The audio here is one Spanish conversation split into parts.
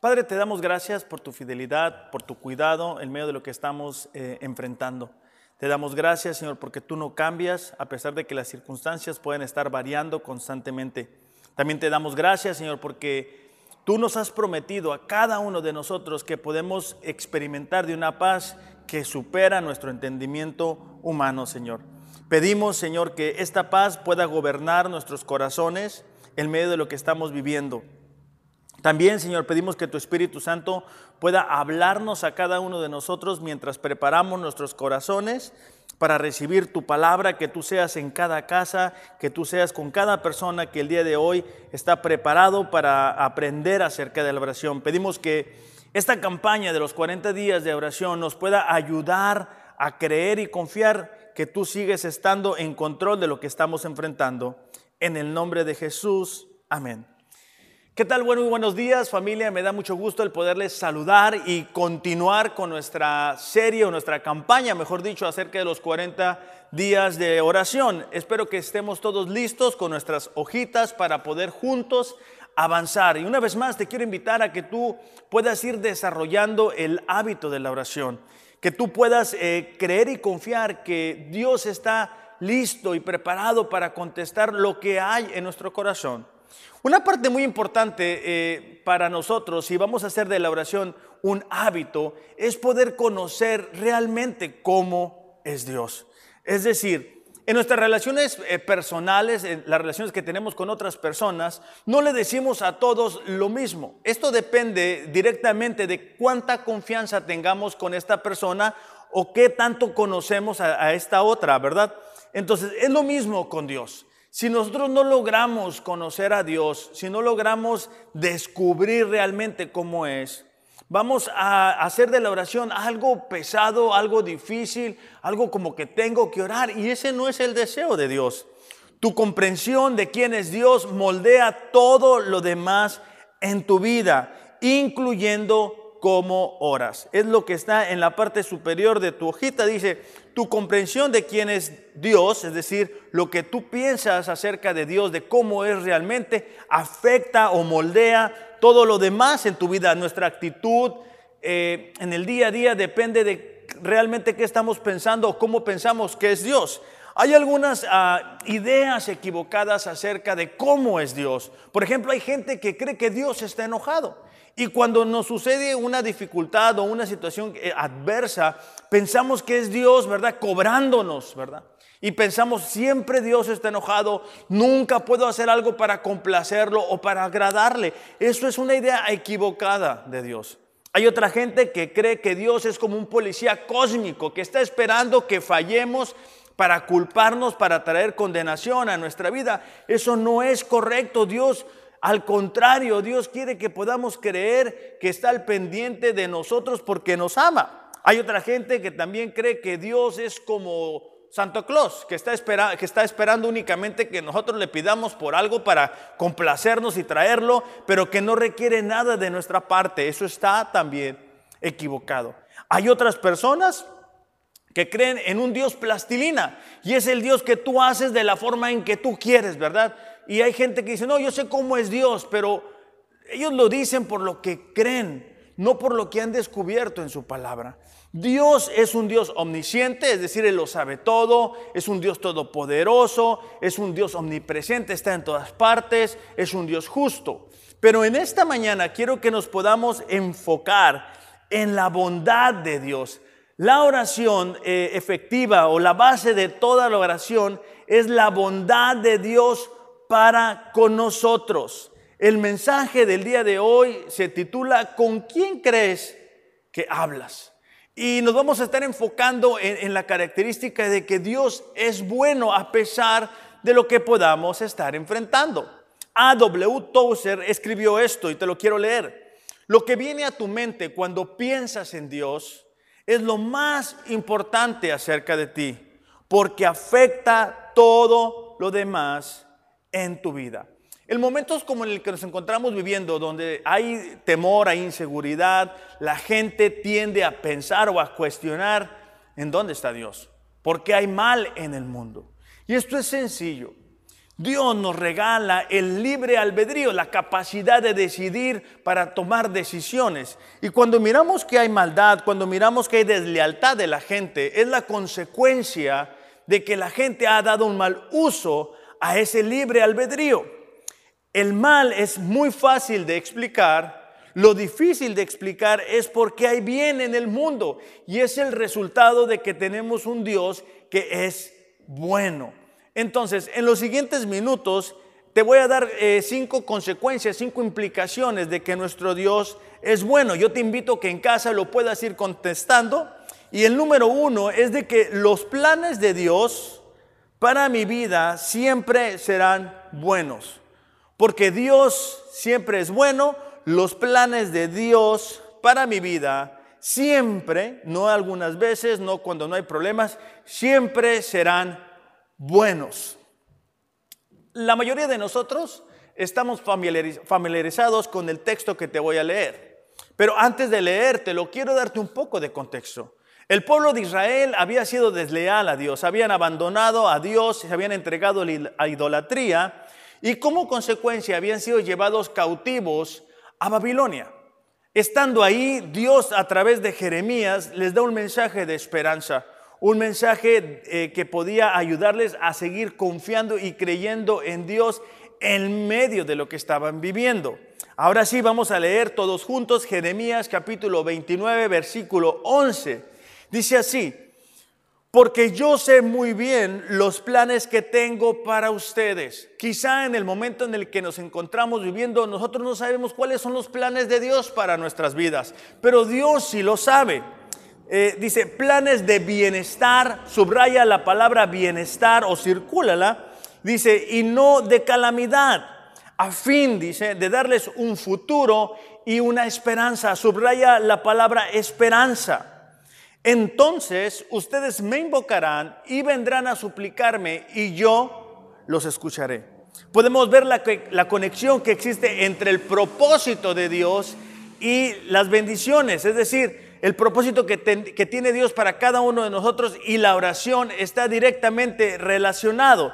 Padre, te damos gracias por tu fidelidad, por tu cuidado en medio de lo que estamos eh, enfrentando. Te damos gracias, Señor, porque tú no cambias a pesar de que las circunstancias pueden estar variando constantemente. También te damos gracias, Señor, porque tú nos has prometido a cada uno de nosotros que podemos experimentar de una paz que supera nuestro entendimiento humano, Señor. Pedimos, Señor, que esta paz pueda gobernar nuestros corazones en medio de lo que estamos viviendo. También, Señor, pedimos que tu Espíritu Santo pueda hablarnos a cada uno de nosotros mientras preparamos nuestros corazones para recibir tu palabra, que tú seas en cada casa, que tú seas con cada persona que el día de hoy está preparado para aprender acerca de la oración. Pedimos que esta campaña de los 40 días de oración nos pueda ayudar a creer y confiar que tú sigues estando en control de lo que estamos enfrentando. En el nombre de Jesús, amén. ¿Qué tal? Bueno, muy buenos días familia. Me da mucho gusto el poderles saludar y continuar con nuestra serie o nuestra campaña, mejor dicho, acerca de los 40 días de oración. Espero que estemos todos listos con nuestras hojitas para poder juntos avanzar. Y una vez más te quiero invitar a que tú puedas ir desarrollando el hábito de la oración, que tú puedas eh, creer y confiar que Dios está listo y preparado para contestar lo que hay en nuestro corazón. Una parte muy importante eh, para nosotros, si vamos a hacer de la oración un hábito, es poder conocer realmente cómo es Dios. Es decir, en nuestras relaciones eh, personales, en las relaciones que tenemos con otras personas, no le decimos a todos lo mismo. Esto depende directamente de cuánta confianza tengamos con esta persona o qué tanto conocemos a esta otra, ¿verdad? Entonces, es lo mismo con Dios. Si nosotros no logramos conocer a Dios, si no logramos descubrir realmente cómo es, vamos a hacer de la oración algo pesado, algo difícil, algo como que tengo que orar. Y ese no es el deseo de Dios. Tu comprensión de quién es Dios moldea todo lo demás en tu vida, incluyendo cómo oras. Es lo que está en la parte superior de tu hojita. Dice, tu comprensión de quién es Dios, es decir, lo que tú piensas acerca de Dios, de cómo es realmente, afecta o moldea todo lo demás en tu vida. Nuestra actitud eh, en el día a día depende de realmente qué estamos pensando o cómo pensamos que es Dios. Hay algunas ah, ideas equivocadas acerca de cómo es Dios. Por ejemplo, hay gente que cree que Dios está enojado. Y cuando nos sucede una dificultad o una situación eh, adversa, pensamos que es Dios, ¿verdad? Cobrándonos, ¿verdad? Y pensamos, siempre Dios está enojado, nunca puedo hacer algo para complacerlo o para agradarle. Eso es una idea equivocada de Dios. Hay otra gente que cree que Dios es como un policía cósmico que está esperando que fallemos para culparnos, para traer condenación a nuestra vida. Eso no es correcto. Dios al contrario, Dios quiere que podamos creer que está al pendiente de nosotros porque nos ama. Hay otra gente que también cree que Dios es como Santo Claus, que está, que está esperando únicamente que nosotros le pidamos por algo para complacernos y traerlo, pero que no requiere nada de nuestra parte. Eso está también equivocado. Hay otras personas que creen en un Dios plastilina y es el Dios que tú haces de la forma en que tú quieres, ¿verdad? Y hay gente que dice, no, yo sé cómo es Dios, pero ellos lo dicen por lo que creen, no por lo que han descubierto en su palabra. Dios es un Dios omnisciente, es decir, Él lo sabe todo, es un Dios todopoderoso, es un Dios omnipresente, está en todas partes, es un Dios justo. Pero en esta mañana quiero que nos podamos enfocar en la bondad de Dios. La oración eh, efectiva o la base de toda la oración es la bondad de Dios para con nosotros. El mensaje del día de hoy se titula ¿Con quién crees que hablas? Y nos vamos a estar enfocando en, la característica de que Dios es bueno a pesar de lo que podamos estar enfrentando. A.W. Tozer escribió esto y te lo quiero leer. Lo que viene a tu mente cuando piensas en Dios es lo más importante acerca de ti, porque afecta todo lo demás en tu vida. En momentos como en el que nos encontramos viviendo, donde hay temor, hay inseguridad, la gente tiende a pensar o a cuestionar en dónde está Dios, porque hay mal en el mundo. Y esto es sencillo. Dios nos regala el libre albedrío, la capacidad de decidir para tomar decisiones. Y cuando miramos que hay maldad, cuando miramos que hay deslealtad de la gente, es la consecuencia de que la gente ha dado un mal uso a ese libre albedrío. El mal es muy fácil de explicar, lo difícil de explicar es por qué hay bien en el mundo y es el resultado de que tenemos un Dios que es bueno. Entonces, en los siguientes minutos te voy a dar eh, cinco consecuencias, cinco implicaciones de que nuestro Dios es bueno. Yo te invito a que en casa lo puedas ir contestando. Y el número uno es de que los planes de Dios para mi vida siempre serán buenos. Porque Dios siempre es bueno, los planes de Dios para mi vida siempre, no algunas veces, no cuando no hay problemas, siempre serán buenos. La mayoría de nosotros estamos familiarizados con el texto que te voy a leer. Pero antes de leértelo, quiero darte un poco de contexto. El pueblo de Israel había sido desleal a Dios, habían abandonado a Dios, se habían entregado a idolatría y como consecuencia habían sido llevados cautivos a Babilonia. Estando ahí, Dios a través de Jeremías les da un mensaje de esperanza un mensaje eh, que podía ayudarles a seguir confiando y creyendo en Dios en medio de lo que estaban viviendo. Ahora sí, vamos a leer todos juntos Jeremías capítulo 29, versículo 11. Dice así, porque yo sé muy bien los planes que tengo para ustedes. Quizá en el momento en el que nos encontramos viviendo, nosotros no sabemos cuáles son los planes de Dios para nuestras vidas, pero Dios sí lo sabe. Eh, dice planes de bienestar, subraya la palabra bienestar o circúlala, dice, y no de calamidad, a fin, dice, de darles un futuro y una esperanza, subraya la palabra esperanza. Entonces ustedes me invocarán y vendrán a suplicarme y yo los escucharé. Podemos ver la, conexión que existe entre el propósito de Dios y las bendiciones, es decir, el propósito que, tiene Dios para cada uno de nosotros y la oración está directamente relacionado.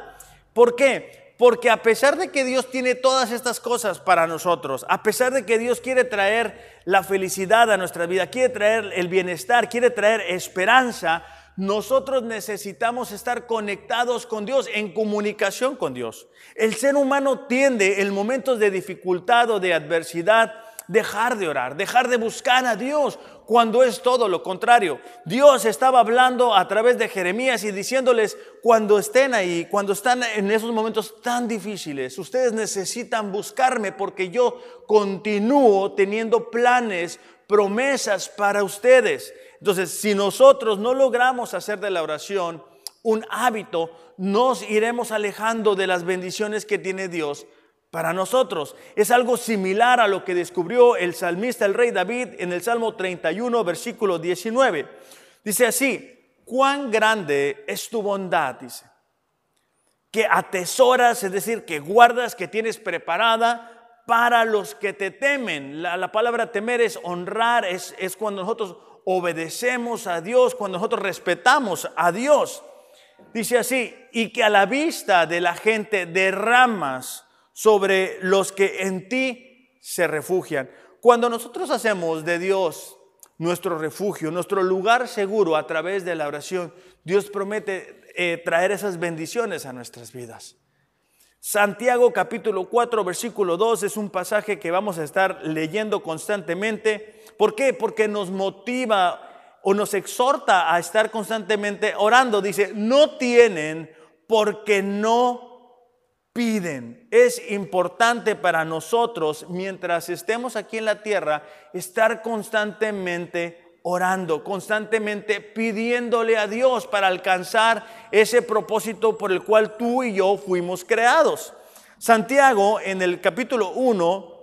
¿Por qué? Porque a pesar de que Dios tiene todas estas cosas para nosotros, a pesar de que Dios quiere traer la felicidad a nuestra vida, quiere traer el bienestar, quiere traer esperanza, nosotros necesitamos estar conectados con Dios, en comunicación con Dios. El ser humano tiende en momentos de dificultad o de adversidad dejar de orar, dejar de buscar a Dios, cuando es todo lo contrario. Dios estaba hablando a través de Jeremías y diciéndoles, cuando estén ahí, cuando están en esos momentos tan difíciles, ustedes necesitan buscarme porque yo continúo teniendo planes, promesas para ustedes. Entonces, si nosotros no logramos hacer de la oración un hábito, nos iremos alejando de las bendiciones que tiene Dios para nosotros. Es algo similar a lo que descubrió el salmista, el rey David, en el Salmo 31, versículo 19. Dice así, cuán grande es tu bondad, dice, que atesoras, es decir, que guardas, que tienes preparada para los que te temen. La, palabra temer es honrar, es, es cuando nosotros obedecemos a Dios, cuando nosotros respetamos a Dios. Dice así, y que a la vista de la gente derramas sobre los que en ti se refugian. Cuando nosotros hacemos de Dios nuestro refugio, nuestro lugar seguro a través de la oración, Dios promete eh, traer esas bendiciones a nuestras vidas. Santiago capítulo 4 versículo 2 es un pasaje que vamos a estar leyendo constantemente. ¿Por qué? Porque nos motiva o nos exhorta a estar constantemente orando. Dice, no tienen porque no piden. Es importante para nosotros, mientras estemos aquí en la tierra, estar constantemente orando, constantemente pidiéndole a Dios para alcanzar ese propósito por el cual tú y yo fuimos creados. Santiago en el capítulo 1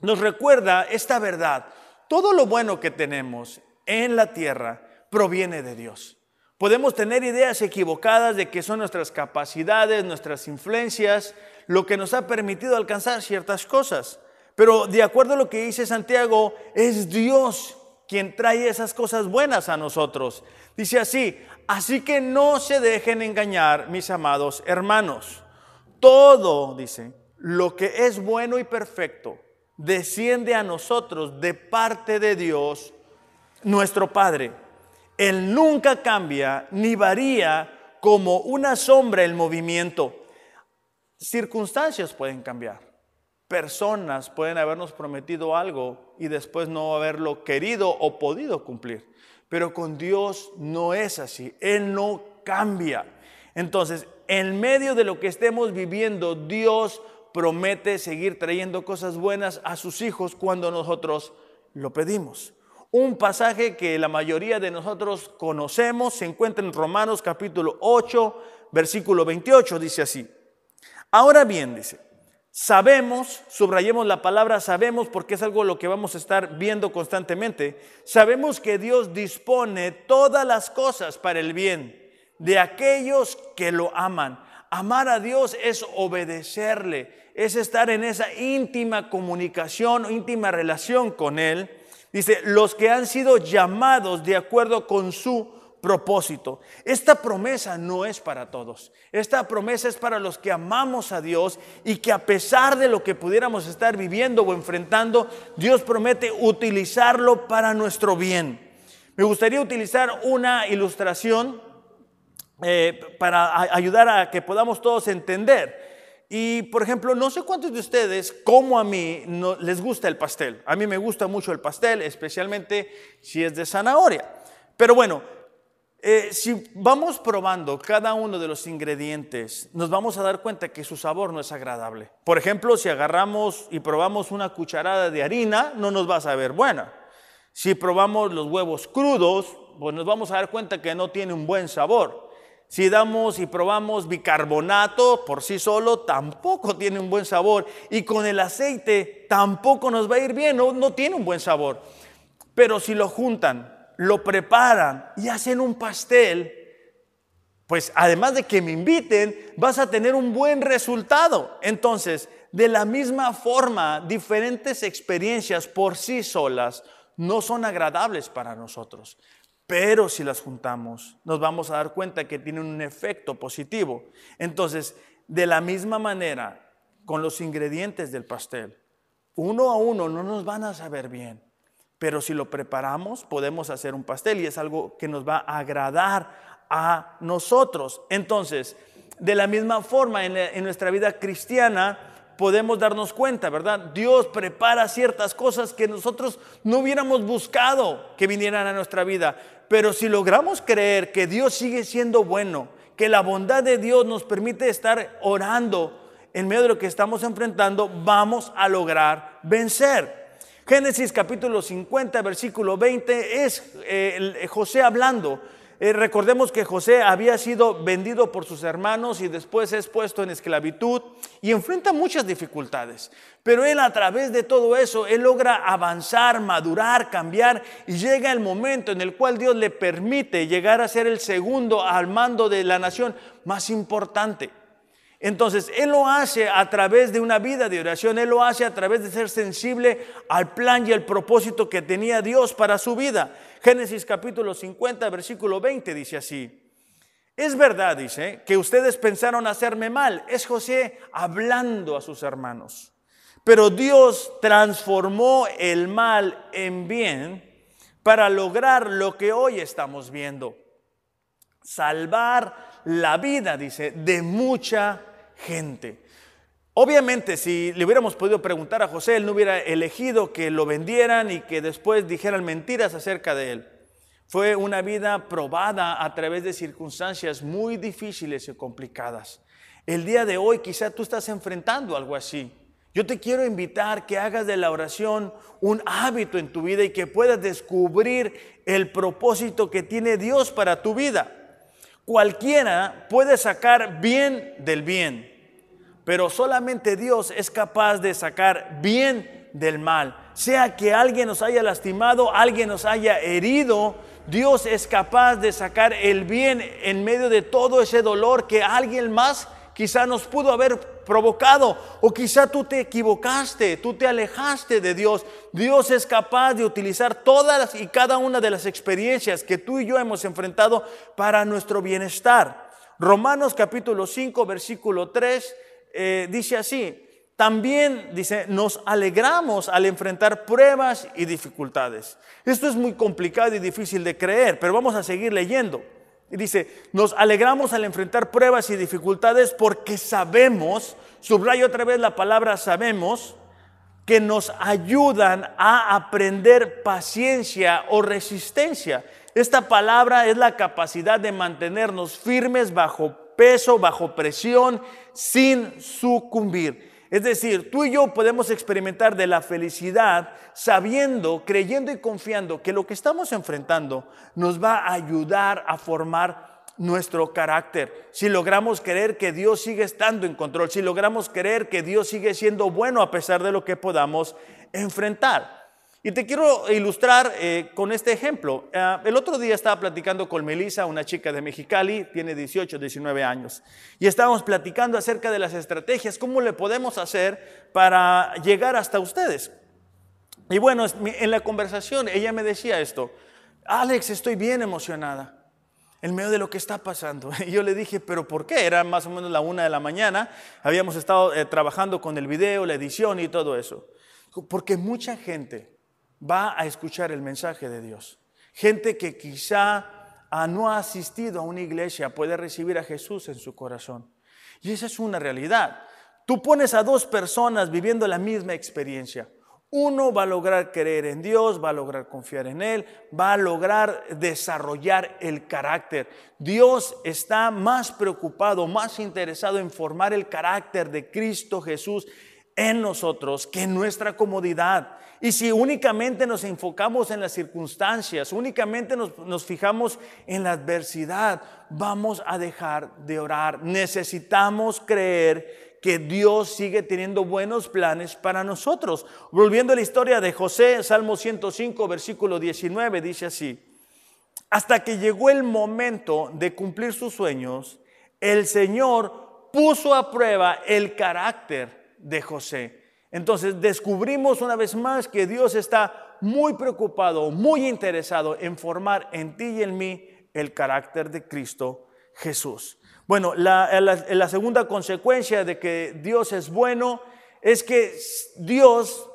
nos recuerda esta verdad. Todo lo bueno que tenemos en la tierra proviene de Dios. Podemos tener ideas equivocadas de que son nuestras capacidades, nuestras influencias, lo que nos ha permitido alcanzar ciertas cosas. Pero de acuerdo a lo que dice Santiago, es Dios quien trae esas cosas buenas a nosotros. Dice así, así que no se dejen engañar, mis amados hermanos. todo, dice, lo que es bueno y perfecto desciende a nosotros de parte de Dios, nuestro Padre. Él nunca cambia ni varía como una sombra el movimiento. Circunstancias pueden cambiar. Personas pueden habernos prometido algo y después no haberlo querido o podido cumplir. Pero con Dios no es así. Él no cambia. Entonces, en medio de lo que estemos viviendo, Dios promete seguir trayendo cosas buenas a sus hijos cuando nosotros lo pedimos. Un pasaje que la mayoría de nosotros conocemos se encuentra en Romanos capítulo 8, versículo 28, dice así. Ahora bien, dice, sabemos, subrayemos la palabra sabemos porque es algo lo que vamos a estar viendo constantemente, sabemos que Dios dispone todas las cosas para el bien de aquellos que lo aman. Amar a Dios es obedecerle, es estar en esa íntima comunicación, íntima relación con Él. Dice, los que han sido llamados de acuerdo con su propósito. Esta promesa no es para todos. Esta promesa es para los que amamos a Dios y que a pesar de lo que pudiéramos estar viviendo o enfrentando, Dios promete utilizarlo para nuestro bien. Me gustaría utilizar una ilustración eh, para ayudar a que podamos todos entender. Y, por ejemplo, no sé cuántos de ustedes, como a mí, no, les gusta el pastel. A mí me gusta mucho el pastel, especialmente si es de zanahoria. Pero bueno, eh, si vamos probando cada uno de los ingredientes, nos vamos a dar cuenta que su sabor no es agradable. Por ejemplo, si agarramos y probamos una cucharada de harina, no nos va a saber buena. Si probamos los huevos crudos, pues nos vamos a dar cuenta que no tiene un buen sabor. Si damos y probamos bicarbonato por sí solo, tampoco tiene un buen sabor. Y con el aceite tampoco nos va a ir bien, no, no tiene un buen sabor. Pero si lo juntan, lo preparan y hacen un pastel, pues además de que me inviten, vas a tener un buen resultado. Entonces, de la misma forma, diferentes experiencias por sí solas no son agradables para nosotros. Pero si las juntamos, nos vamos a dar cuenta que tienen un efecto positivo. Entonces, de la misma manera, con los ingredientes del pastel, uno a uno no nos van a saber bien, pero si lo preparamos, podemos hacer un pastel y es algo que nos va a agradar a nosotros. Entonces, de la misma forma, en, en nuestra vida cristiana, podemos darnos cuenta, ¿verdad? Dios prepara ciertas cosas que nosotros no hubiéramos buscado que vinieran a nuestra vida. Pero si logramos creer que Dios sigue siendo bueno, que la bondad de Dios nos permite estar orando en medio de lo que estamos enfrentando, vamos a lograr vencer. Génesis capítulo 50, versículo 20 es eh, José hablando. Eh, recordemos que José había sido vendido por sus hermanos y después es puesto en esclavitud y enfrenta muchas dificultades. Pero él a través de todo eso, él logra avanzar, madurar, cambiar y llega el momento en el cual Dios le permite llegar a ser el segundo al mando de la nación más importante. Entonces, Él lo hace a través de una vida de oración, Él lo hace a través de ser sensible al plan y al propósito que tenía Dios para su vida. Génesis capítulo 50, versículo 20 dice así. Es verdad, dice, que ustedes pensaron hacerme mal. Es José hablando a sus hermanos. Pero Dios transformó el mal en bien para lograr lo que hoy estamos viendo. Salvar la vida, dice, de mucha gente. Obviamente, si le hubiéramos podido preguntar a José, él no hubiera elegido que lo vendieran y que después dijeran mentiras acerca de él. Fue una vida probada a través de circunstancias muy difíciles y complicadas. El día de hoy quizá tú estás enfrentando algo así. Yo te quiero invitar que hagas de la oración un hábito en tu vida y que puedas descubrir el propósito que tiene Dios para tu vida. Cualquiera puede sacar bien del bien, pero solamente Dios es capaz de sacar bien del mal. Sea que alguien nos haya lastimado, alguien nos haya herido, Dios es capaz de sacar el bien en medio de todo ese dolor que alguien más quizá nos pudo haber provocado o quizá tú te equivocaste, tú te alejaste de Dios. Dios es capaz de utilizar todas y cada una de las experiencias que tú y yo hemos enfrentado para nuestro bienestar. Romanos capítulo 5, versículo 3 eh, dice así, también dice, nos alegramos al enfrentar pruebas y dificultades. Esto es muy complicado y difícil de creer, pero vamos a seguir leyendo. Y dice, nos alegramos al enfrentar pruebas y dificultades porque sabemos, subrayo otra vez la palabra sabemos, que nos ayudan a aprender paciencia o resistencia. Esta palabra es la capacidad de mantenernos firmes bajo peso, bajo presión, sin sucumbir. Es decir, tú y yo podemos experimentar de la felicidad sabiendo, creyendo y confiando que lo que estamos enfrentando nos va a ayudar a formar nuestro carácter. Si logramos creer que Dios sigue estando en control, si logramos creer que Dios sigue siendo bueno a pesar de lo que podamos enfrentar. Y te quiero ilustrar eh, con este ejemplo. Eh, el otro día estaba platicando con Melissa, una chica de Mexicali, tiene 18, 19 años, y estábamos platicando acerca de las estrategias, cómo le podemos hacer para llegar hasta ustedes. Y bueno, en la conversación ella me decía esto, Alex, estoy bien emocionada en medio de lo que está pasando. Y yo le dije, pero ¿por qué? Era más o menos la una de la mañana, habíamos estado eh, trabajando con el video, la edición y todo eso. Porque mucha gente va a escuchar el mensaje de Dios. Gente que quizá ah, no ha asistido a una iglesia puede recibir a Jesús en su corazón. Y esa es una realidad. Tú pones a dos personas viviendo la misma experiencia. Uno va a lograr creer en Dios, va a lograr confiar en Él, va a lograr desarrollar el carácter. Dios está más preocupado, más interesado en formar el carácter de Cristo Jesús en nosotros que en nuestra comodidad. Y si únicamente nos enfocamos en las circunstancias, únicamente nos, fijamos en la adversidad, vamos a dejar de orar. Necesitamos creer que Dios sigue teniendo buenos planes para nosotros. Volviendo a la historia de José, Salmo 105, versículo 19, dice así, hasta que llegó el momento de cumplir sus sueños, el Señor puso a prueba el carácter de José. Entonces descubrimos una vez más que Dios está muy preocupado, muy interesado en formar en ti y en mí el carácter de Cristo Jesús. Bueno, la, segunda consecuencia de que Dios es bueno es que Dios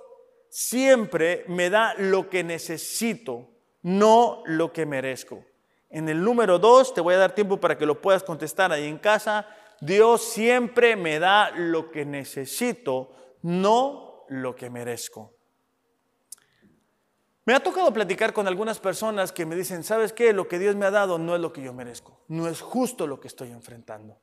siempre me da lo que necesito, no lo que merezco. En el número dos, te voy a dar tiempo para que lo puedas contestar ahí en casa. Dios siempre me da lo que necesito, no lo que merezco. Me ha tocado platicar con algunas personas que me dicen, ¿sabes qué? Lo que Dios me ha dado no es lo que yo merezco, no es justo lo que estoy enfrentando.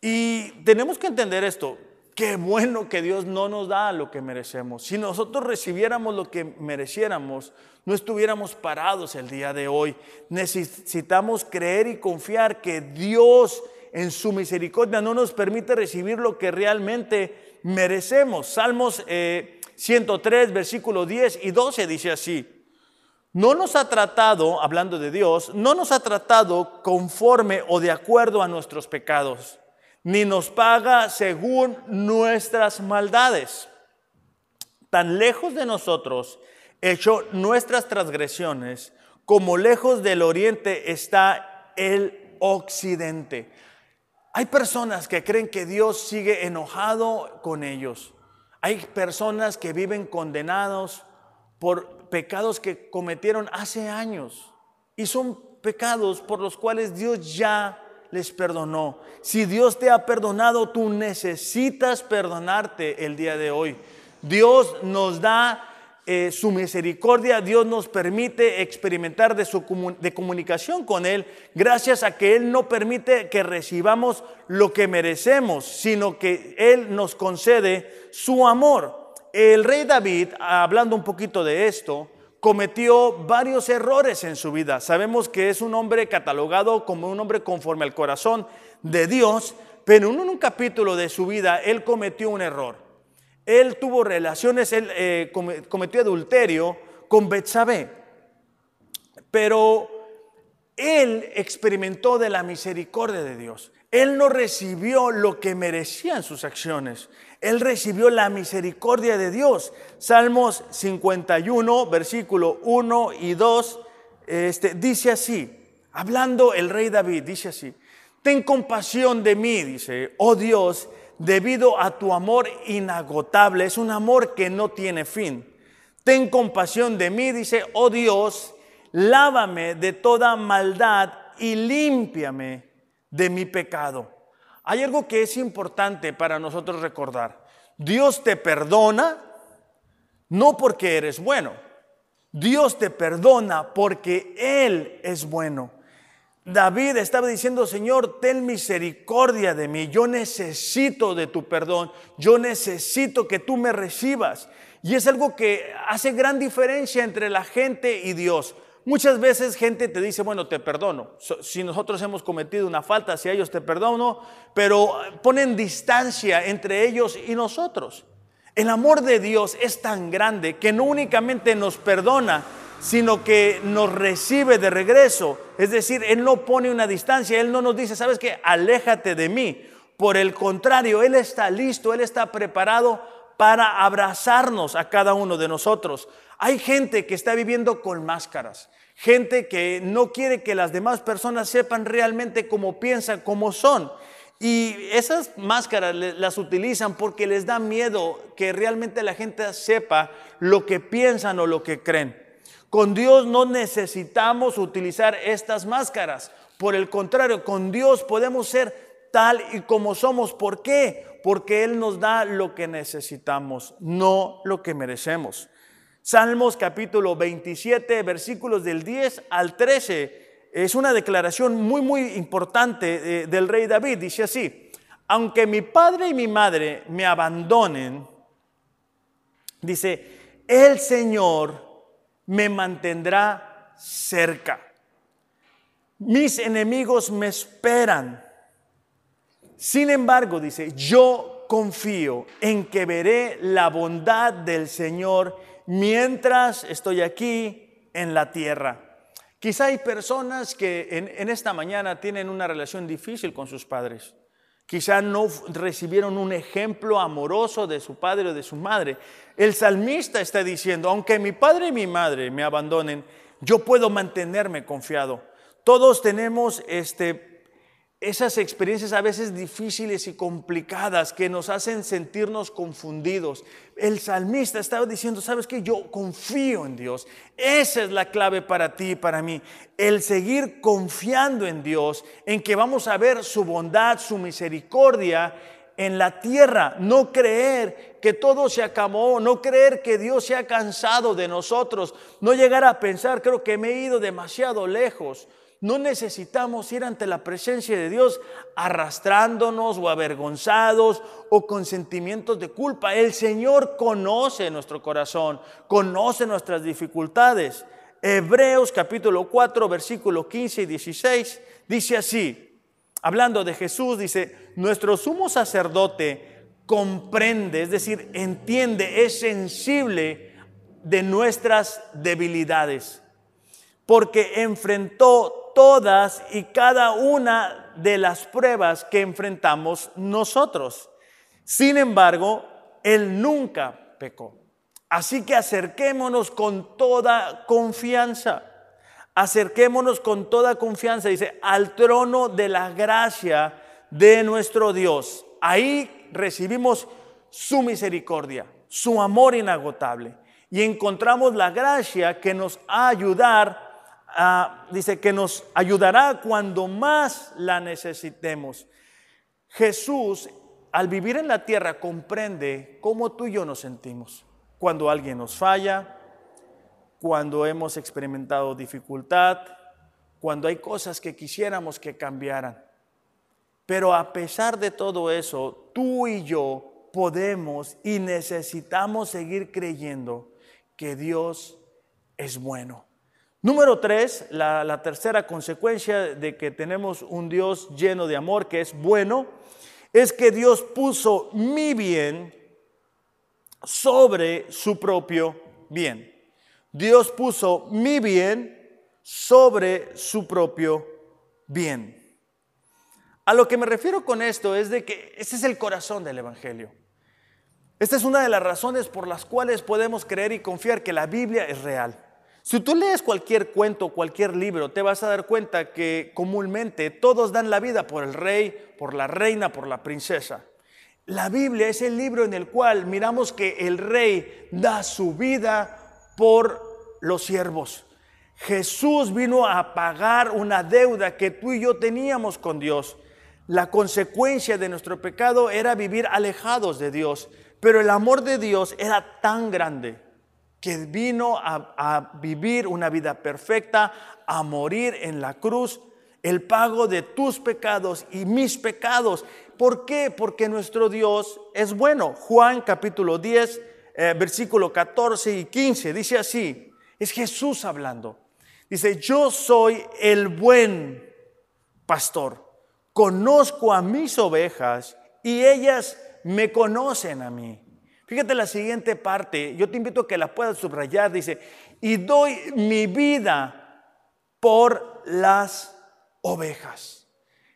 Y tenemos que entender esto, qué bueno que Dios no nos da lo que merecemos. Si nosotros recibiéramos lo que mereciéramos, no estuviéramos parados el día de hoy. Necesitamos creer y confiar que Dios en su misericordia no nos permite recibir lo que realmente merecemos. Salmos 103, eh, versículo 10 y 12 dice así. No nos ha tratado, hablando de Dios, no nos ha tratado conforme o de acuerdo a nuestros pecados, ni nos paga según nuestras maldades. Tan lejos de nosotros hecho nuestras transgresiones, como lejos del oriente está el occidente. Hay personas que creen que Dios sigue enojado con ellos. Hay personas que viven condenados por pecados que cometieron hace años. Y son pecados por los cuales Dios ya les perdonó. Si Dios te ha perdonado, tú necesitas perdonarte el día de hoy. Dios nos da eh, su misericordia, Dios nos permite experimentar de, su de comunicación con Él, gracias a que Él no permite que recibamos lo que merecemos, sino que Él nos concede su amor. El rey David, hablando un poquito de esto, cometió varios errores en su vida. Sabemos que es un hombre catalogado como un hombre conforme al corazón de Dios, pero en un capítulo de su vida él cometió un error. Él tuvo relaciones, él eh, cometió adulterio con Betsabé. Pero él experimentó de la misericordia de Dios. Él no recibió lo que merecían sus acciones. Él recibió la misericordia de Dios. Salmos 51, versículo 1 y 2, este, dice así, hablando el rey David, dice así, ten compasión de mí, dice, oh Dios, debido a tu amor inagotable. Es un amor que no tiene fin. Ten compasión de mí, dice, oh Dios, lávame de toda maldad y límpiame de mi pecado. Hay algo que es importante para nosotros recordar. Dios te perdona no porque eres bueno. Dios te perdona porque Él es bueno. David estaba diciendo, Señor, ten misericordia de mí. Yo necesito de tu perdón. Yo necesito que tú me recibas. Y es algo que hace gran diferencia entre la gente y Dios. Muchas veces gente te dice, bueno, te perdono. Si nosotros hemos cometido una falta, si ellos te perdono, pero ponen distancia entre ellos y nosotros. El amor de Dios es tan grande que no únicamente nos perdona, sino que nos recibe de regreso. Es decir, Él no pone una distancia, Él no nos dice, sabes qué, aléjate de mí. Por el contrario, Él está listo, Él está preparado para abrazarnos a cada uno de nosotros. Hay gente que está viviendo con máscaras, gente que no quiere que las demás personas sepan realmente cómo piensan, cómo son. Y esas máscaras las utilizan porque les da miedo que realmente la gente sepa lo que piensan o lo que creen. Con Dios no necesitamos utilizar estas máscaras. Por el contrario, con Dios podemos ser tal y como somos. ¿Por qué? Porque Él nos da lo que necesitamos, no lo que merecemos. Salmos capítulo 27, versículos del 10 al 13, es una declaración muy, muy importante eh, del rey David. Dice así, aunque mi padre y mi madre me abandonen, dice, el Señor me mantendrá cerca. Mis enemigos me esperan. Sin embargo, dice, yo confío en que veré la bondad del Señor mientras estoy aquí en la tierra. Quizá hay personas que en, esta mañana tienen una relación difícil con sus padres. Quizá no recibieron un ejemplo amoroso de su padre o de su madre. El salmista está diciendo, aunque mi padre y mi madre me abandonen, yo puedo mantenerme confiado. Todos tenemos este, esas experiencias a veces difíciles y complicadas que nos hacen sentirnos confundidos. El salmista estaba diciendo, sabes que yo confío en Dios. Esa es la clave para ti y para mí. El seguir confiando en Dios, en que vamos a ver su bondad, su misericordia en la tierra. No creer que todo se acabó, no creer que Dios se ha cansado de nosotros, no llegar a pensar, creo que me he ido demasiado lejos. No necesitamos ir ante la presencia de Dios arrastrándonos o avergonzados o con sentimientos de culpa. El Señor conoce nuestro corazón, conoce nuestras dificultades. Hebreos capítulo 4, versículo 15 y 16 dice así, hablando de Jesús, dice, nuestro sumo sacerdote comprende, es decir, entiende, es sensible de nuestras debilidades, porque enfrentó todas y cada una de las pruebas que enfrentamos nosotros. Sin embargo, Él nunca pecó. Así que acerquémonos con toda confianza. Acerquémonos con toda confianza, dice, al trono de la gracia de nuestro Dios. Ahí recibimos su misericordia, su amor inagotable. Y encontramos la gracia que nos va a ayudar Ah, dice que nos ayudará cuando más la necesitemos. Jesús, al vivir en la tierra, comprende cómo tú y yo nos sentimos. Cuando alguien nos falla, cuando hemos experimentado dificultad, cuando hay cosas que quisiéramos que cambiaran. Pero a pesar de todo eso, tú y yo podemos y necesitamos seguir creyendo que Dios es bueno. Número tres, la, tercera consecuencia de que tenemos un Dios lleno de amor, que es bueno, es que Dios puso mi bien sobre su propio bien. Dios puso mi bien sobre su propio bien. A lo que me refiero con esto es de que ese es el corazón del Evangelio. Esta es una de las razones por las cuales podemos creer y confiar que la Biblia es real. Si tú lees cualquier cuento, cualquier libro, te vas a dar cuenta que comúnmente todos dan la vida por el rey, por la reina, por la princesa. La Biblia es el libro en el cual miramos que el rey da su vida por los siervos. Jesús vino a pagar una deuda que tú y yo teníamos con Dios. La consecuencia de nuestro pecado era vivir alejados de Dios, pero el amor de Dios era tan grande que vino a, vivir una vida perfecta, a morir en la cruz, el pago de tus pecados y mis pecados. ¿Por qué? Porque nuestro Dios es bueno. Juan capítulo 10, eh, versículo 14 y 15 dice así, es Jesús hablando. Dice, yo soy el buen pastor, conozco a mis ovejas y ellas me conocen a mí. Fíjate la siguiente parte, yo te invito a que la puedas subrayar, dice, y doy mi vida por las ovejas.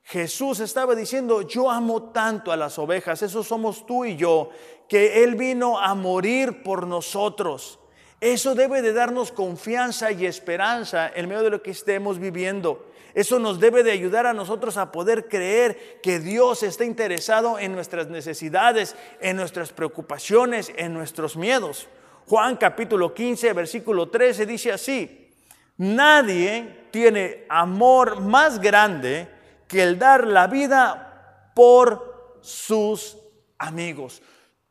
Jesús estaba diciendo, yo amo tanto a las ovejas, eso somos tú y yo, que Él vino a morir por nosotros. Eso debe de darnos confianza y esperanza en medio de lo que estemos viviendo. Eso nos debe de ayudar a nosotros a poder creer que Dios está interesado en nuestras necesidades, en nuestras preocupaciones, en nuestros miedos. Juan capítulo 15, versículo 13 dice así, nadie tiene amor más grande que el dar la vida por sus amigos.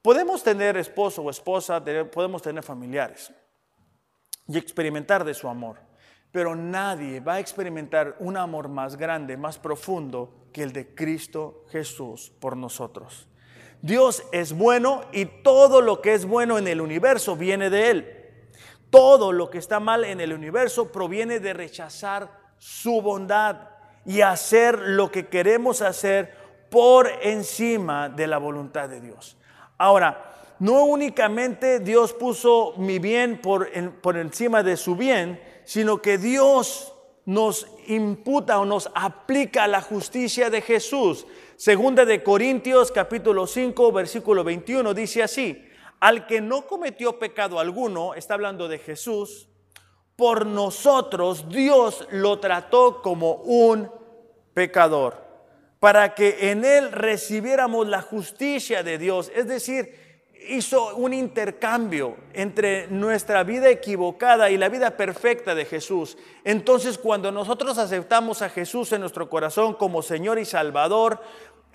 Podemos tener esposo o esposa, podemos tener familiares y experimentar de su amor pero nadie va a experimentar un amor más grande, más profundo que el de Cristo Jesús por nosotros. Dios es bueno y todo lo que es bueno en el universo viene de Él. Todo lo que está mal en el universo proviene de rechazar su bondad y hacer lo que queremos hacer por encima de la voluntad de Dios. Ahora, no únicamente Dios puso mi bien por, encima de su bien, sino que Dios nos imputa o nos aplica la justicia de Jesús. Segunda de Corintios capítulo 5 versículo 21 dice así, al que no cometió pecado alguno, está hablando de Jesús, por nosotros Dios lo trató como un pecador, para que en él recibiéramos la justicia de Dios, es decir, hizo un intercambio entre nuestra vida equivocada y la vida perfecta de Jesús. Entonces cuando nosotros aceptamos a Jesús en nuestro corazón como Señor y Salvador,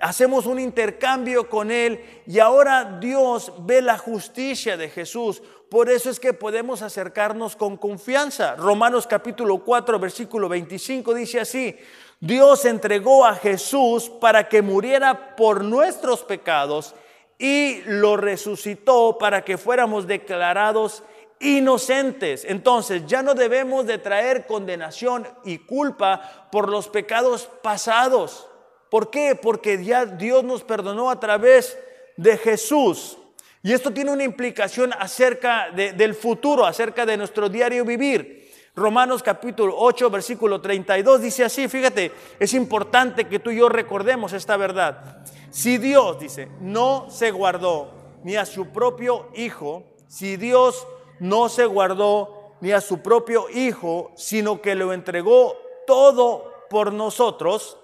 hacemos un intercambio con Él y ahora Dios ve la justicia de Jesús. Por eso es que podemos acercarnos con confianza. Romanos capítulo 4, versículo 25 dice así, Dios entregó a Jesús para que muriera por nuestros pecados y lo resucitó para que fuéramos declarados inocentes. Entonces ya no debemos de traer condenación y culpa por los pecados pasados. ¿Por qué? Porque ya Dios nos perdonó a través de Jesús. Y esto tiene una implicación acerca del futuro, acerca de nuestro diario vivir. Romanos capítulo 8, versículo 32 dice así, fíjate, es importante que tú y yo recordemos esta verdad. Si Dios, dice, no se guardó ni a su propio Hijo, si Dios no se guardó ni a su propio Hijo, sino que lo entregó todo por nosotros,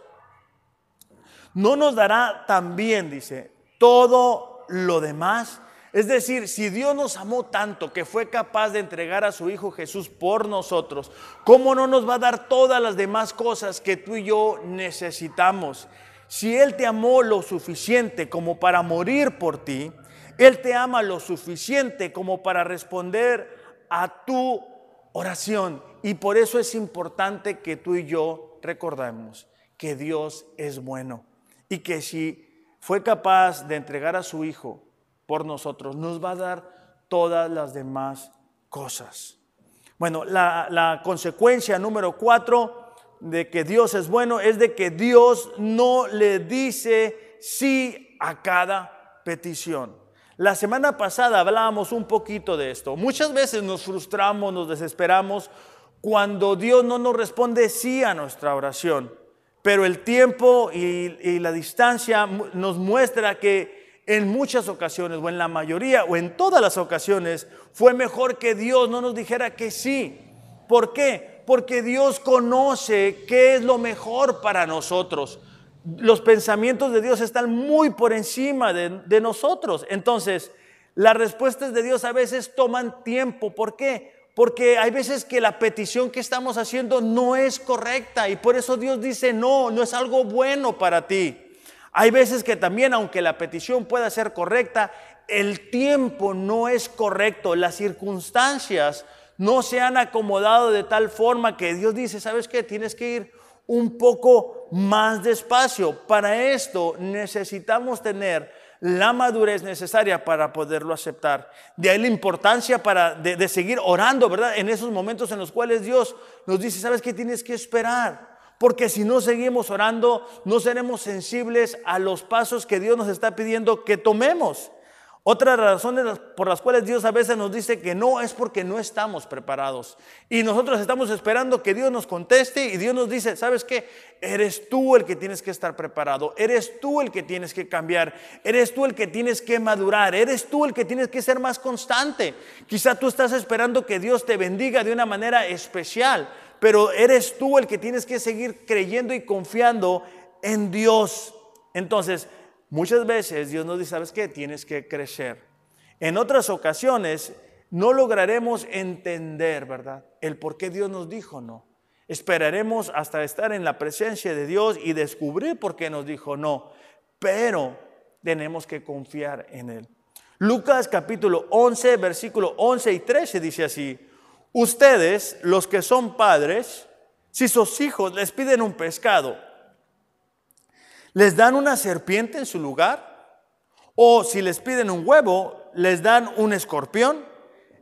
no nos dará también, dice, todo lo demás. Es decir, si Dios nos amó tanto que fue capaz de entregar a su Hijo Jesús por nosotros, ¿cómo no nos va a dar todas las demás cosas que tú y yo necesitamos? Si Él te amó lo suficiente como para morir por ti, Él te ama lo suficiente como para responder a tu oración. Y por eso es importante que tú y yo recordemos que Dios es bueno y que si fue capaz de entregar a su Hijo por nosotros, nos va a dar todas las demás cosas. Bueno, la, consecuencia número cuatro de que Dios es bueno es de que Dios no le dice sí a cada petición. La semana pasada hablábamos un poquito de esto. Muchas veces nos frustramos, nos desesperamos cuando Dios no nos responde sí a nuestra oración. Pero el tiempo y, y la distancia nos muestra que en muchas ocasiones, o en la mayoría, o en todas las ocasiones, fue mejor que Dios no nos dijera que sí. ¿Por qué? porque Dios conoce qué es lo mejor para nosotros. los pensamientos de Dios están muy por encima de, nosotros. Entonces, las respuestas de Dios a veces toman tiempo. ¿Por qué? Porque hay veces que la petición que estamos haciendo no es correcta y por eso Dios dice, no, no es algo bueno para ti. Hay veces que también, aunque la petición pueda ser correcta, el tiempo no es correcto, las circunstancias no se han acomodado de tal forma que Dios dice, ¿sabes qué? Tienes que ir un poco más despacio. Para esto necesitamos tener la madurez necesaria para poderlo aceptar. De ahí la importancia para, de, de seguir orando, ¿verdad? En esos momentos en los cuales Dios nos dice, ¿sabes qué? Tienes que esperar. Porque si no seguimos orando, no seremos sensibles a los pasos que Dios nos está pidiendo que tomemos. Otras razones por las cuales Dios a veces nos dice que no es porque no estamos preparados. Y nosotros estamos esperando que Dios nos conteste y Dios nos dice, ¿sabes qué? Eres tú el que tienes que estar preparado, eres tú el que tienes que cambiar, eres tú el que tienes que madurar, eres tú el que tienes que ser más constante. Quizá tú estás esperando que Dios te bendiga de una manera especial, pero eres tú el que tienes que seguir creyendo y confiando en Dios. Entonces, Muchas veces Dios nos dice, ¿sabes qué? Tienes que crecer. En otras ocasiones no lograremos entender, ¿verdad? El por qué Dios nos dijo no. Esperaremos hasta estar en la presencia de Dios y descubrir por qué nos dijo no. Pero tenemos que confiar en Él. Lucas capítulo 11, versículo 11 y 13 dice así, ustedes, los que son padres, si sus hijos les piden un pescado, ¿Les dan una serpiente en su lugar? ¿O si les piden un huevo, les dan un escorpión?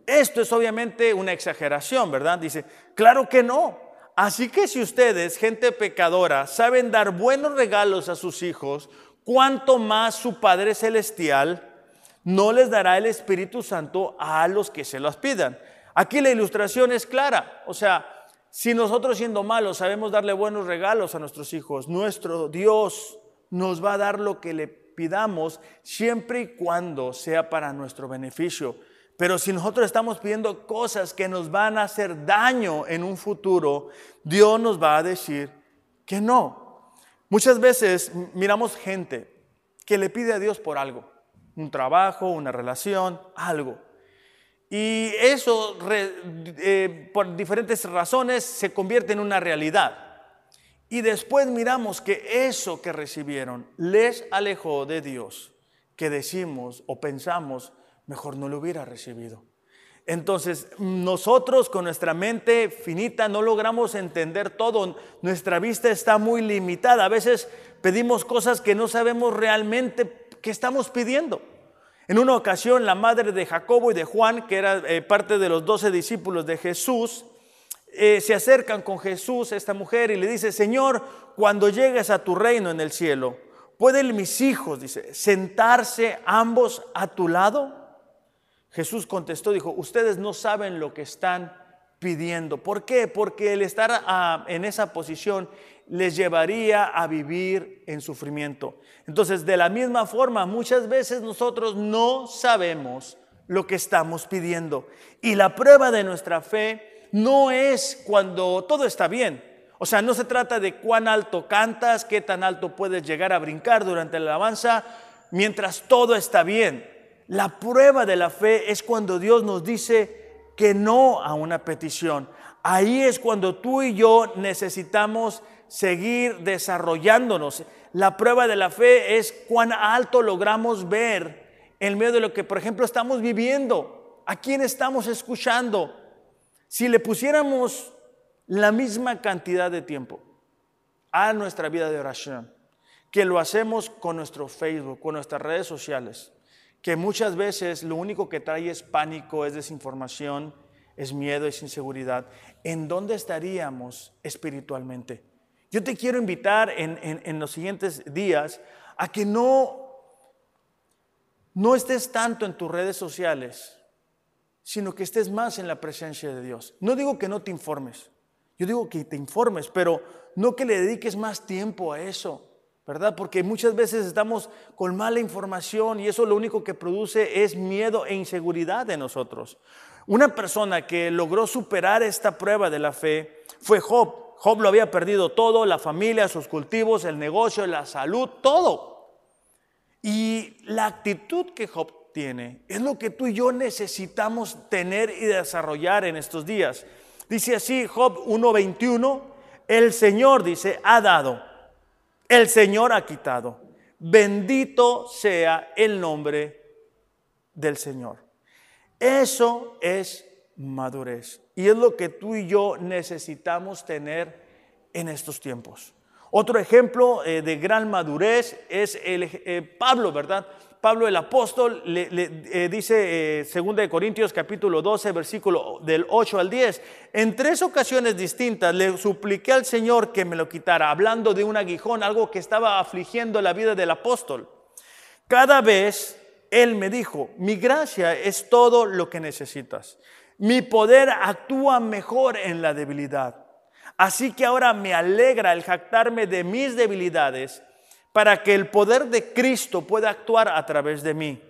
Esto es obviamente una exageración, ¿verdad? Dice, claro que no. Así que si ustedes, gente pecadora, saben dar buenos regalos a sus hijos, ¿cuánto más su Padre Celestial no les dará el Espíritu Santo a los que se los pidan. Aquí la ilustración es clara, o sea, si nosotros siendo malos sabemos darle buenos regalos a nuestros hijos, nuestro Dios nos va a dar lo que le pidamos siempre y cuando sea para nuestro beneficio. Pero si nosotros estamos pidiendo cosas que nos van a hacer daño en un futuro, Dios nos va a decir que no. Muchas veces miramos gente que le pide a Dios por algo, un trabajo, una relación, algo. Y eso, eh, por diferentes razones, se convierte en una realidad. Y después miramos que eso que recibieron les alejó de Dios, que decimos o pensamos, mejor no lo hubiera recibido. Entonces, nosotros con nuestra mente finita no logramos entender todo, nuestra vista está muy limitada. A veces pedimos cosas que no sabemos realmente qué estamos pidiendo. En una ocasión, la madre de Jacobo y de Juan, que era eh, parte de los doce discípulos de Jesús, eh, se acercan con Jesús, esta mujer, y le dice, Señor, cuando llegues a tu reino en el cielo, ¿pueden mis hijos, dice, sentarse ambos a tu lado? Jesús contestó, dijo, ustedes no saben lo que están pidiendo. ¿Por qué? Porque el estar ah, en esa posición les llevaría a vivir en sufrimiento. Entonces, de la misma forma, muchas veces nosotros no sabemos lo que estamos pidiendo. Y la prueba de nuestra fe no es cuando todo está bien. O sea, no se trata de cuán alto cantas, qué tan alto puedes llegar a brincar durante la alabanza, mientras todo está bien. La prueba de la fe es cuando Dios nos dice que no a una petición. Ahí es cuando tú y yo necesitamos seguir desarrollándonos. La prueba de la fe es cuán alto logramos ver en medio de lo que, por ejemplo, estamos viviendo, a quién estamos escuchando, si le pusiéramos la misma cantidad de tiempo a nuestra vida de oración, que lo hacemos con nuestro Facebook, con nuestras redes sociales, que muchas veces lo único que trae es pánico, es desinformación, es miedo, es inseguridad, ¿en dónde estaríamos espiritualmente? Yo te quiero invitar en, en los siguientes días a que no, no estés tanto en tus redes sociales sino que estés más en la presencia de Dios. No digo que no te informes, yo digo que te informes, pero no que le dediques más tiempo a eso, ¿verdad? Porque muchas veces estamos con mala información y eso lo único que produce es miedo e inseguridad en nosotros. Una persona que logró superar esta prueba de la fe fue Job. Job lo había perdido todo, la familia, sus cultivos, el negocio, la salud, todo. Y la actitud que Job tiene es lo que tú y yo necesitamos tener y desarrollar en estos días. Dice así Job 1.21, el Señor dice, ha dado, el Señor ha quitado. Bendito sea el nombre del Señor. Eso es madurez. Y es lo que tú y yo necesitamos tener en estos tiempos. Otro ejemplo eh, de gran madurez es el, eh, Pablo, ¿verdad? Pablo el apóstol le, eh, dice, 2 de Corintios capítulo 12, versículo del 8 al 10, en tres ocasiones distintas le supliqué al Señor que me lo quitara, hablando de un aguijón, algo que estaba afligiendo la vida del apóstol. Cada vez él me dijo, mi gracia es todo lo que necesitas. Mi poder actúa mejor en la debilidad. Así que ahora me alegra el jactarme de mis debilidades para que el poder de Cristo pueda actuar a través de mí.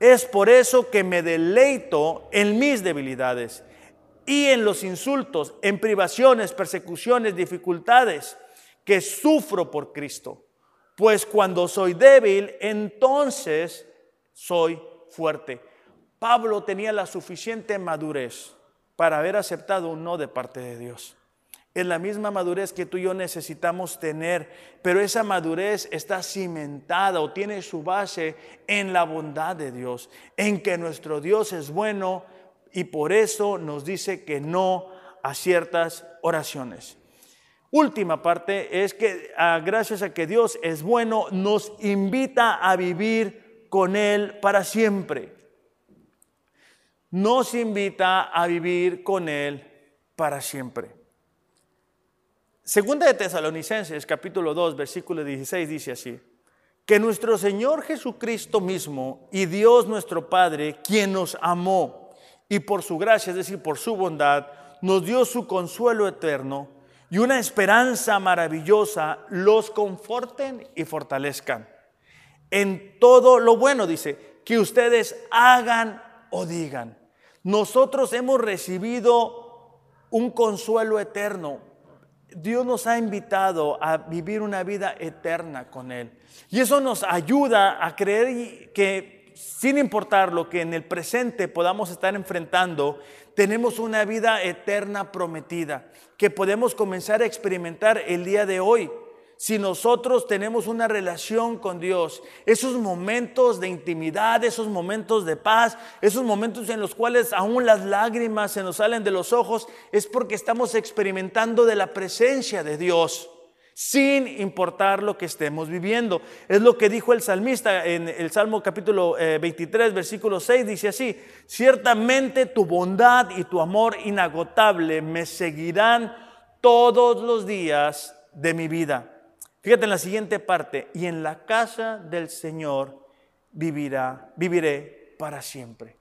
Es por eso que me deleito en mis debilidades y en los insultos, en privaciones, persecuciones, dificultades que sufro por Cristo. Pues cuando soy débil, entonces soy fuerte. Pablo tenía la suficiente madurez para haber aceptado un no de parte de Dios. Es la misma madurez que tú y yo necesitamos tener, pero esa madurez está cimentada o tiene su base en la bondad de Dios, en que nuestro Dios es bueno y por eso nos dice que no a ciertas oraciones. Última parte es que ah, gracias a que Dios es bueno, nos invita a vivir con Él para siempre nos invita a vivir con Él para siempre. Segunda de Tesalonicenses, capítulo 2, versículo 16, dice así, que nuestro Señor Jesucristo mismo y Dios nuestro Padre, quien nos amó y por su gracia, es decir, por su bondad, nos dio su consuelo eterno y una esperanza maravillosa, los conforten y fortalezcan. En todo lo bueno, dice, que ustedes hagan o digan. Nosotros hemos recibido un consuelo eterno. Dios nos ha invitado a vivir una vida eterna con Él. Y eso nos ayuda a creer que sin importar lo que en el presente podamos estar enfrentando, tenemos una vida eterna prometida que podemos comenzar a experimentar el día de hoy si nosotros tenemos una relación con Dios, esos momentos de intimidad, esos momentos de paz, esos momentos en los cuales aún las lágrimas se nos salen de los ojos, es porque estamos experimentando de la presencia de Dios, sin importar lo que estemos viviendo. Es lo que dijo el salmista en el Salmo capítulo 23, eh, versículo 6, dice así, ciertamente tu bondad y tu amor inagotable me seguirán todos los días de mi vida Fíjate en la siguiente parte, y en la casa del Señor vivirá, viviré para siempre.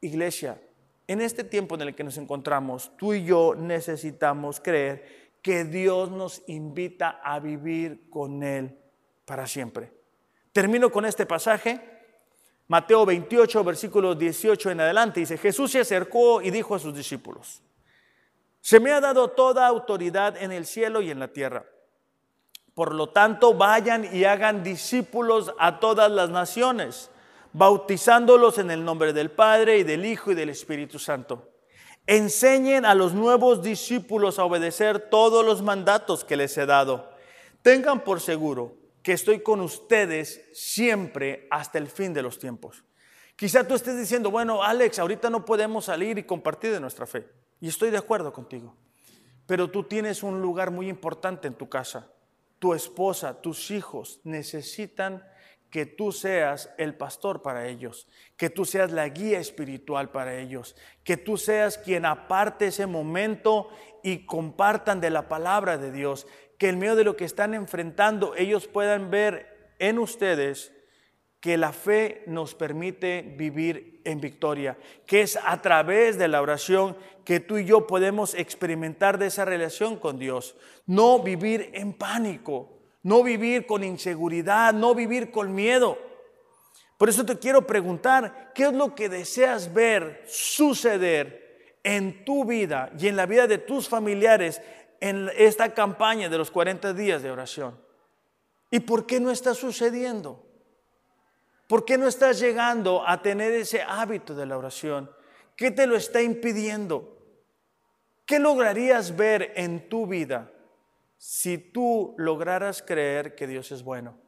Iglesia, en este tiempo en el que nos encontramos, tú y yo necesitamos creer que Dios nos invita a vivir con Él para siempre. Termino con este pasaje. Mateo 28, versículo 18 en adelante, dice, Jesús se acercó y dijo a sus discípulos, se me ha dado toda autoridad en el cielo y en la tierra. Por lo tanto, vayan y hagan discípulos a todas las naciones, bautizándolos en el nombre del Padre y del Hijo y del Espíritu Santo. Enseñen a los nuevos discípulos a obedecer todos los mandatos que les he dado. Tengan por seguro que estoy con ustedes siempre hasta el fin de los tiempos. Quizá tú estés diciendo, bueno, Alex, ahorita no podemos salir y compartir de nuestra fe. Y estoy de acuerdo contigo. Pero tú tienes un lugar muy importante en tu casa tu esposa, tus hijos necesitan que tú seas el pastor para ellos, que tú seas la guía espiritual para ellos, que tú seas quien aparte ese momento y compartan de la palabra de Dios, que en medio de lo que están enfrentando ellos puedan ver en ustedes que la fe nos permite vivir en victoria, que es a través de la oración que tú y yo podemos experimentar de esa relación con Dios. No vivir en pánico, no vivir con inseguridad, no vivir con miedo. Por eso te quiero preguntar, ¿qué es lo que deseas ver suceder en tu vida y en la vida de tus familiares en esta campaña de los 40 días de oración? ¿Y por qué no está sucediendo? ¿Por qué no estás llegando a tener ese hábito de la oración? ¿Qué te lo está impidiendo? ¿Qué lograrías ver en tu vida si tú lograras creer que Dios es bueno?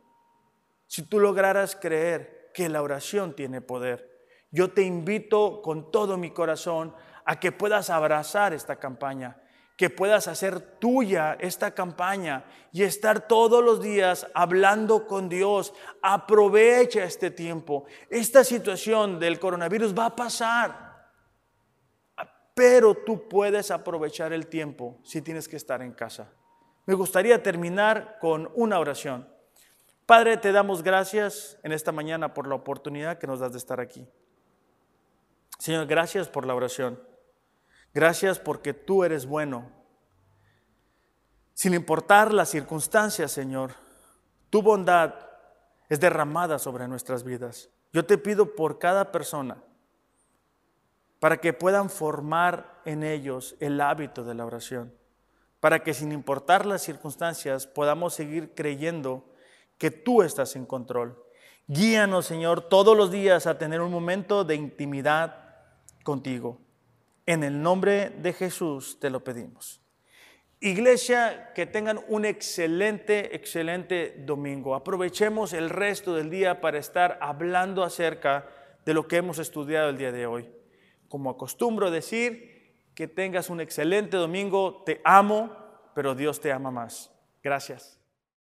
Si tú lograras creer que la oración tiene poder. Yo te invito con todo mi corazón a que puedas abrazar esta campaña, que puedas hacer tuya esta campaña y estar todos los días hablando con Dios. Aprovecha este tiempo. Esta situación del coronavirus va a pasar, pero tú puedes aprovechar el tiempo si tienes que estar en casa. Me gustaría terminar con una oración. Padre, te damos gracias en esta mañana por la oportunidad que nos das de estar aquí. Señor, gracias por la oración. Gracias porque tú eres bueno. Sin importar las circunstancias, Señor, tu bondad es derramada sobre nuestras vidas. Yo te pido por cada persona para que puedan formar en ellos el hábito de la oración, para que sin importar las circunstancias podamos seguir creyendo que tú estás en control. Guíanos, Señor, todos los días a tener un momento de intimidad contigo. En el nombre de Jesús te lo pedimos. Iglesia, que tengan un excelente, excelente domingo. Aprovechemos el resto del día para estar hablando acerca de lo que hemos estudiado el día de hoy. Como acostumbro decir, que tengas un excelente domingo. Te amo, pero Dios te ama más. Gracias.